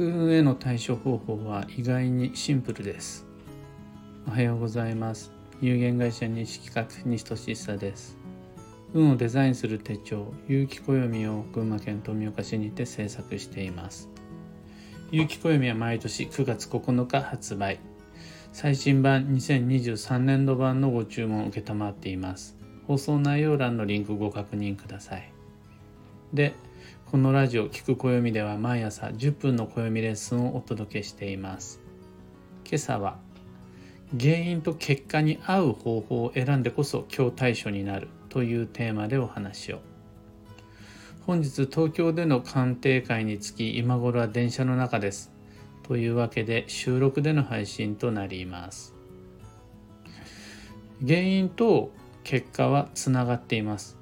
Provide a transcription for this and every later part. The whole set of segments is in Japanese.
悪運への対処方法は意外にシンプルです。おはようございます。有限会社西企画西俊久です。運をデザインする手帳有機暦を群馬県富岡市にて制作しています。有機暦は毎年9月9日発売。最新版2023年度版のご注文を承っています。放送内容欄のリンクご確認ください。でこのラジオ「聞く暦」では毎朝10分の暦レッスンをお届けしています。今朝は原因と結果に合う方法を選んでこそ今日対処になるというテーマでお話を。本日東京での鑑定会につき今頃は電車の中です。というわけで収録での配信となります。原因と結果はつながっています。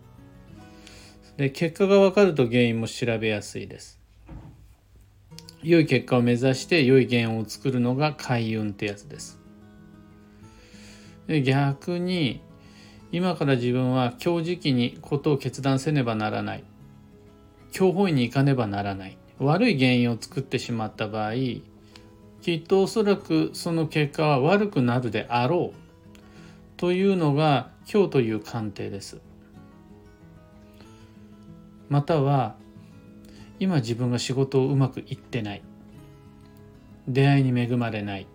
で結果が分かると原因も調べやすいです。良い結果を目指して良い原因を作るのが開運ってやつです。で逆に今から自分は今日時期にことを決断せねばならない。今日本位に行かねばならない。悪い原因を作ってしまった場合きっとおそらくその結果は悪くなるであろう。というのが今日という鑑定です。または今自分が仕事をうまくいってない。出会いに恵まれない。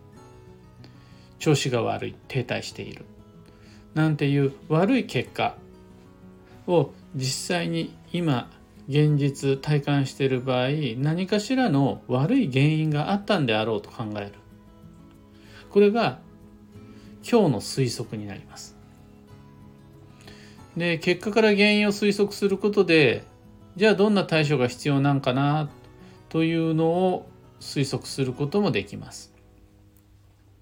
調子が悪い。停滞している。なんていう悪い結果を実際に今現実体感している場合何かしらの悪い原因があったんであろうと考える。これが今日の推測になります。で結果から原因を推測することでじゃあどんな対処が必要なんかなというのを推測することもできます。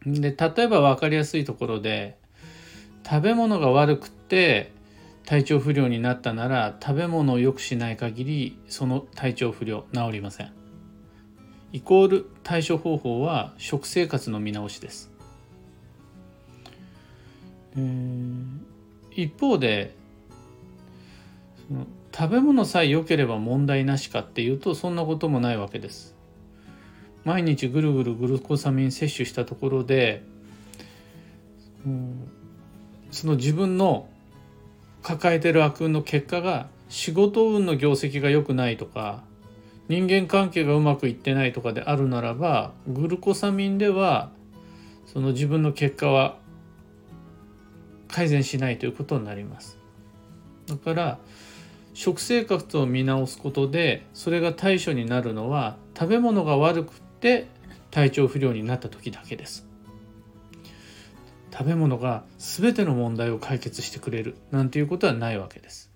で例えば分かりやすいところで食べ物が悪くて体調不良になったなら食べ物を良くしない限りその体調不良治りません。イコール対処方法は食生活の見直しです。一方でその食べ物さえ良ければ問題なしかっていうとそんなこともないわけです。毎日ぐるぐるグルコサミン摂取したところで、うん、その自分の抱えてる悪運の結果が仕事運の業績が良くないとか人間関係がうまくいってないとかであるならばグルコサミンではその自分の結果は改善しないということになります。だから食生活を見直すことでそれが対処になるのは食べ物が悪くて体調不良になった時だけです。食べ物が全ての問題を解決してくれるなんていうことはないわけです。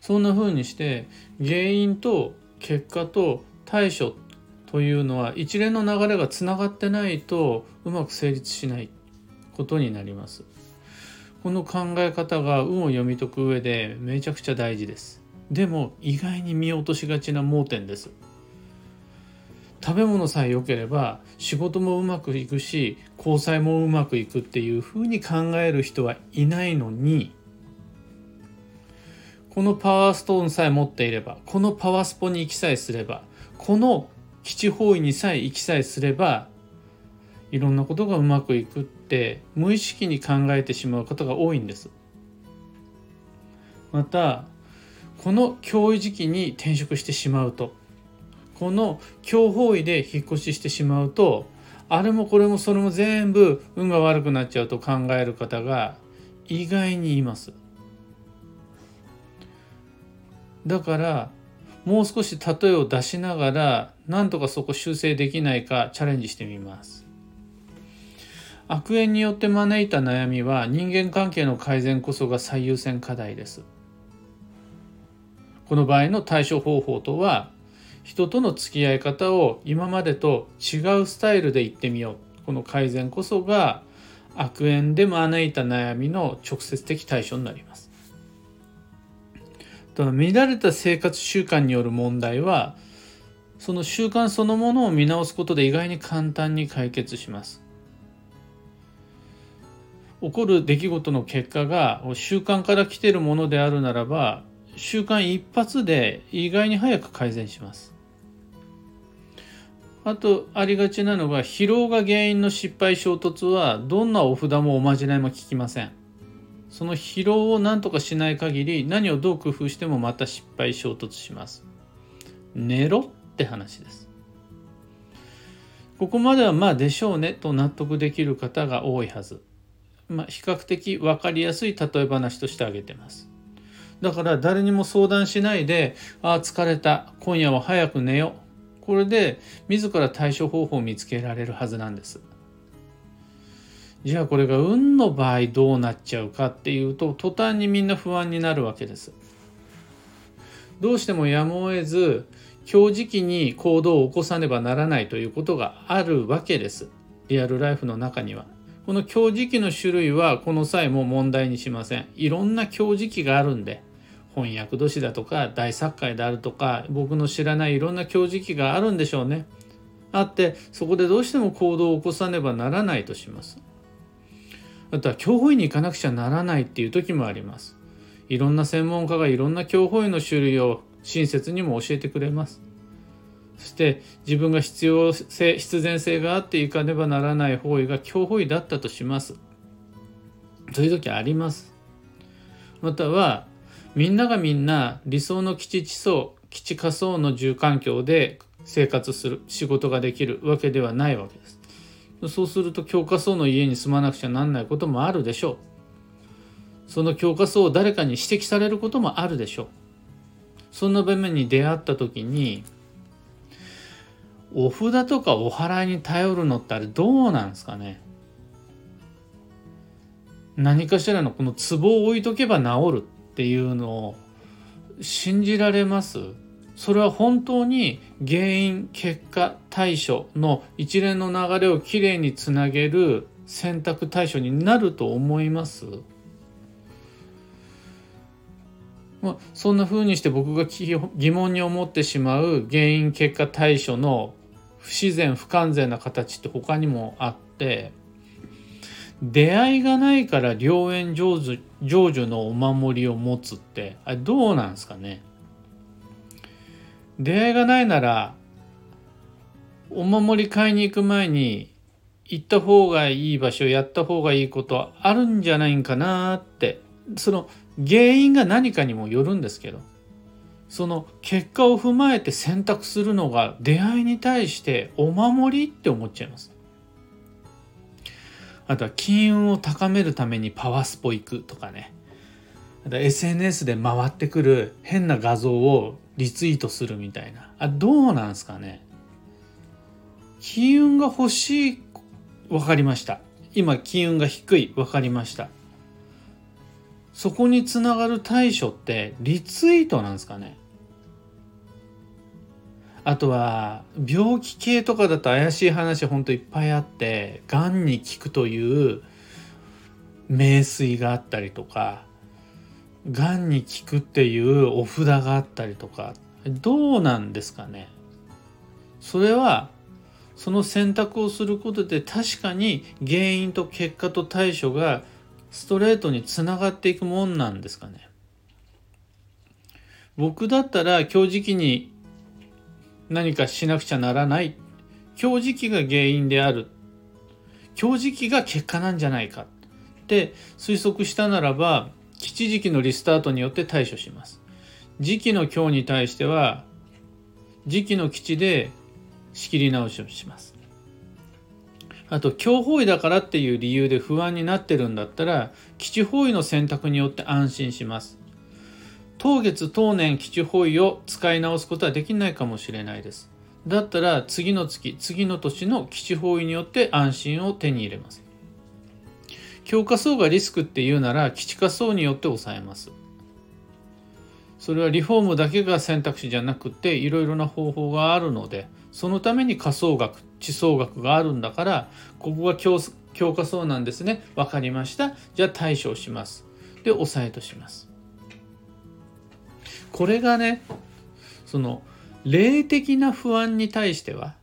そんな風にして原因と結果と対処というのは一連の流れがつながってないとうまく成立しないことになります。この考え方が運を読み解く上でめちゃくちゃ大事です。でも意外に見落としがちな盲点です。食べ物さえ良ければ仕事もうまくいくし交際もうまくいくっていうふうに考える人はいないのにこのパワーストーンさえ持っていればこのパワースポに行きさえすればこの基地方位にさえ行きさえすればいろんなことがうまくいくって無意識に考えてしまう方が多いんです。またこの教育時期に転職してしまうとこの強方位で引っ越ししてしまうとあれもこれもそれも全部運が悪くなっちゃうと考える方が意外にいます。だからもう少し例えを出しながらなんとかそこ修正できないかチャレンジしてみます。悪縁によって招いた悩みは人間関係の改善こそが最優先課題です。この場合の対処方法とは人との付き合い方を今までと違うスタイルで行ってみようこの改善こそが悪縁で招いた悩みの直接的対処になります。乱れた生活習慣による問題はその習慣そのものを見直すことで意外に簡単に解決します。起こる出来事の結果が習慣から来てるものであるならば習慣一発で意外に早く改善します。あとありがちなのが疲労が原因の失敗衝突はどんなお札もおまじないも効きません。その疲労を何とかしない限り何をどう工夫してもまた失敗衝突します。寝ろって話です。ここまではまあでしょうねと納得できる方が多いはず。まあ、比較的分かりやすい例え話として挙げてますだから誰にも相談しないで「ああ疲れた今夜は早く寝よう」これで自ら対処方法を見つけられるはずなんです。じゃあこれが運の場合どうなっちゃうかっていうと途端にみんな不安になるわけです。どうしてもやむを得ず今日時期に行動を起こさねばならないということがあるわけです。リアルライフの中には。この今日時期の種類はこの際も問題にしません。いろんな今日時期があるんで翻訳年だとか大作会であるとか僕の知らないいろんな教時期があるんでしょうね。あってそこでどうしても行動を起こさねばならないとします。あとは教法院に行かなくちゃならないっていう時もあります。いろんな専門家がいろんな教法院の種類を親切にも教えてくれます。そして自分が必要性必然性があっていかねばならない方位が教法医だったとします。そういう時あります。またはみんながみんな理想の基地地層基地仮想の住環境で生活する仕事ができるわけではないわけですそうすると教科層の家に住まなくちゃなんないこともあるでしょうその教科層を誰かに指摘されることもあるでしょうそんな場面に出会った時にお札とかお祓いに頼るのってあれどうなんですかね？何かしらのこの壺を置いとけば治るっていうのを信じられます？それは本当に原因結果対処の一連の流れをきれいにつなげる選択対処になると思います？まあ、そんな風にして僕が疑問に思ってしまう原因結果対処の不自然不完全な形って他にもあって出会いがないから良縁成就成就のお守りを持つってあれどうなんですかね。出会いがないならお守り買いに行く前に行った方がいい場所やった方がいいことあるんじゃないんかなってその原因が何かにもよるんですけど。その結果を踏まえて選択するのが出会いに対してお守りって思っちゃいますあとは金運を高めるためにパワースポ行くとかね。あと SNS で回ってくる変な画像をリツイートするみたいな。あ、どうなんすかね。金運が欲しい、わかりました。今、金運が低い、わかりました。そこにつながる対処ってリツイートなんですかねあとは病気系とかだと怪しい話ほんといっぱいあってがんに効くという名水があったりとかがんに効くっていうお札があったりとか。どうなんですかね。それはその選択をすることで確かに原因と結果と対処がストレートにつながっていくもんなんですかね。僕だったら今日時期に何かしなくちゃならない。強磁気が原因である。強磁気が結果なんじゃないか。って推測したならば基地時期のリスタートによって対処します。時期の強に対しては時期の基地で仕切り直しをします。あと強方位だからっていう理由で不安になってるんだったら基地方位の選択によって安心します。当月当年基地方位を使い直すことはできないかもしれないです。だったら次の月、次の年の基地方位によって安心を手に入れます。強化層がリスクっていうなら基地化層によって抑えます。それはリフォームだけが選択肢じゃなくていろいろな方法があるのでそのために仮想学地層学があるんだからここが強強化層なんですね分かりましたじゃあ対処しますで抑えとしますこれがねその霊的な不安に対しては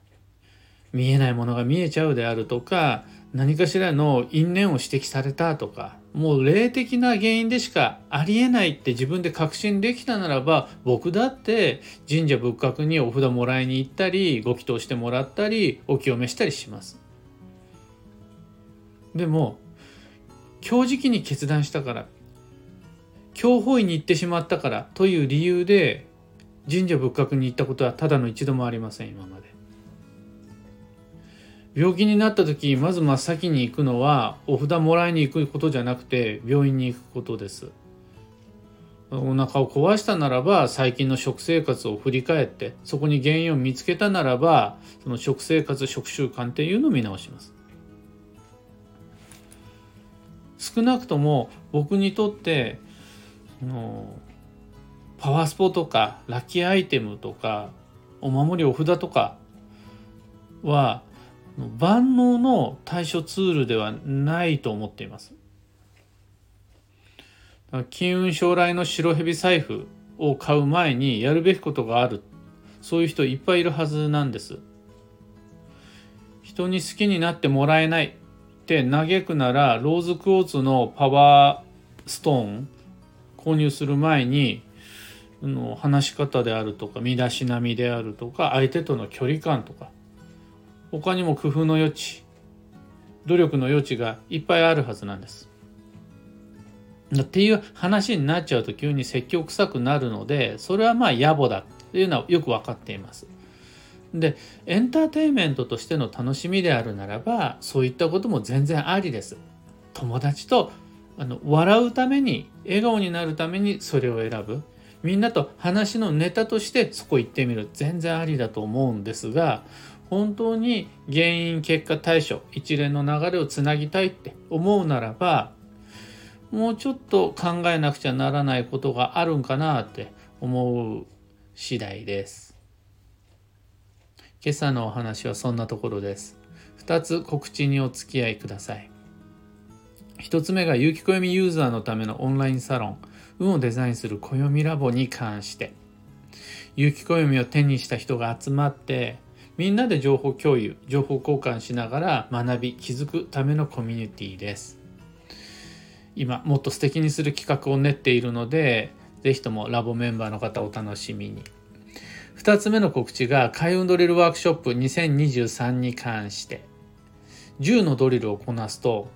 見えないものが見えちゃうであるとか何かしらの因縁を指摘されたとかもう霊的な原因でしかありえないって自分で確信できたならば僕だって神社仏閣にお札もらいに行ったりご祈祷してもらったりお清めしたりします。でも今日時期に決断したから教法院に行ってしまったからという理由で神社仏閣に行ったことはただの一度もありません今まで。病気になった時まず真っ先に行くのはお札もらいに行くことじゃなくて病院に行くことです。お腹を壊したならば最近の食生活を振り返ってそこに原因を見つけたならばその食生活食習慣っていうのを見直します。少なくとも僕にとってのパワースポとかラッキーアイテムとかお守りお札とかは万能の対処ツールではないと思っています。金運将来の白蛇財布を買う前にやるべきことがあるそういう人いっぱいいるはずなんです。人に好きになってもらえないって嘆くならローズクォーツのパワーストーン購入する前にの話し方であるとか身だしなみであるとか相手との距離感とか他にも工夫の余地努力の余地がいっぱいあるはずなんです。っていう話になっちゃうと急に説教臭くなるのでそれはまあ野暮だっていうのはよく分かっています。でエンターテインメントとしての楽しみであるならばそういったことも全然ありです。友達とあの笑うために笑顔になるためにそれを選ぶみんなと話のネタとしてそこ行ってみる全然ありだと思うんですが本当に原因結果対処一連の流れをつなぎたいって思うならばもうちょっと考えなくちゃならないことがあるんかなって思う次第です。今朝のお話はそんなところです。2つ告知にお付き合いください。1つ目が有機暦ユーザーのためのオンラインサロン運をデザインする暦ラボに関して。有機暦を手にした人が集まってみんなで情報共有情報交換しながら学び気づくためのコミュニティです。今もっと素敵にする企画を練っているので是非ともラボメンバーの方お楽しみに。2つ目の告知が開運ドリルワークショップ2023に関して。10のドリルをこなすと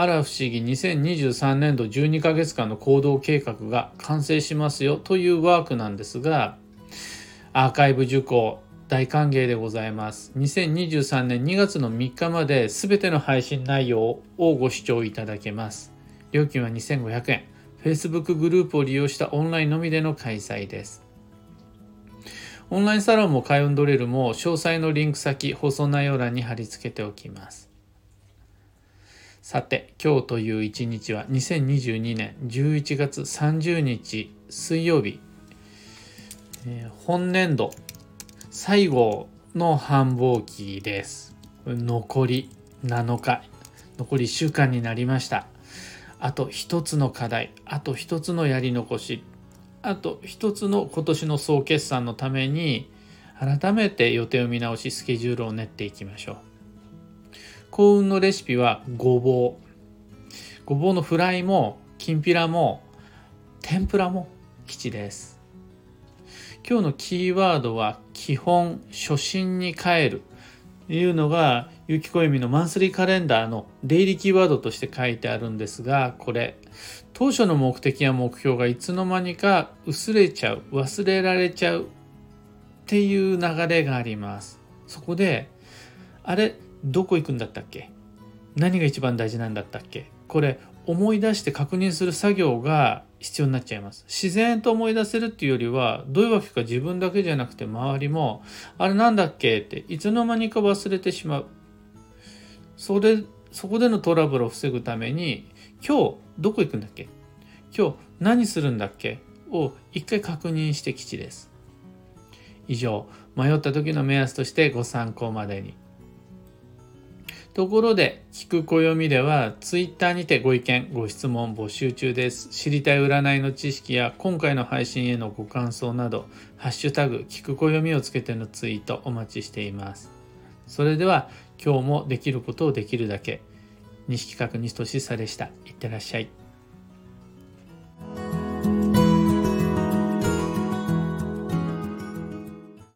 あら不思議2023年度12ヶ月間の行動計画が完成しますよというワークなんですがアーカイブ受講大歓迎でございます。2023年2月の3日まで全ての配信内容をご視聴いただけます。料金は2500円。Facebook グループを利用したオンラインのみでの開催です。オンラインサロンも開運ドリルも詳細のリンク先、放送内容欄に貼り付けておきます。さて、今日という一日は2022年11月30日水曜日、えー、本年度最後の繁忙期です。残り7日、残り1週間になりました。あと1つの課題、あと1つのやり残し、あと1つの今年の総決算のために、改めて予定を見直し、スケジュールを練っていきましょう。幸運のレシピはごぼう。ごぼうのフライも、きんぴらも、天ぷらも吉です。今日のキーワードは基本初心に帰るというのがゆきこえみのマンスリーカレンダーの出入りキーワードとして書いてあるんですがこれ当初の目的や目標がいつの間にか薄れちゃう忘れられちゃうっていう流れがありますそこであれどこ行くんだったっけ？何が一番大事なんだったっけ？これ思い出して確認する作業が必要になっちゃいます。自然と思い出せるっていうよりは、どういうわけか自分だけじゃなくて周りも、あれなんだっけ？っていつの間にか忘れてしまう。それ、そこでのトラブルを防ぐために、今日どこ行くんだっけ？今日何するんだっけ？を一回確認して基地です。以上、迷った時の目安としてご参考までに。ところで、聞く暦では、ツイッターにてご意見、ご質問募集中です。知りたい占いの知識や、今回の配信へのご感想など、ハッシュタグ、聞く暦をつけてのツイートお待ちしています。それでは、今日もできることをできるだけ。西企画西俊久でしたいってらっしゃい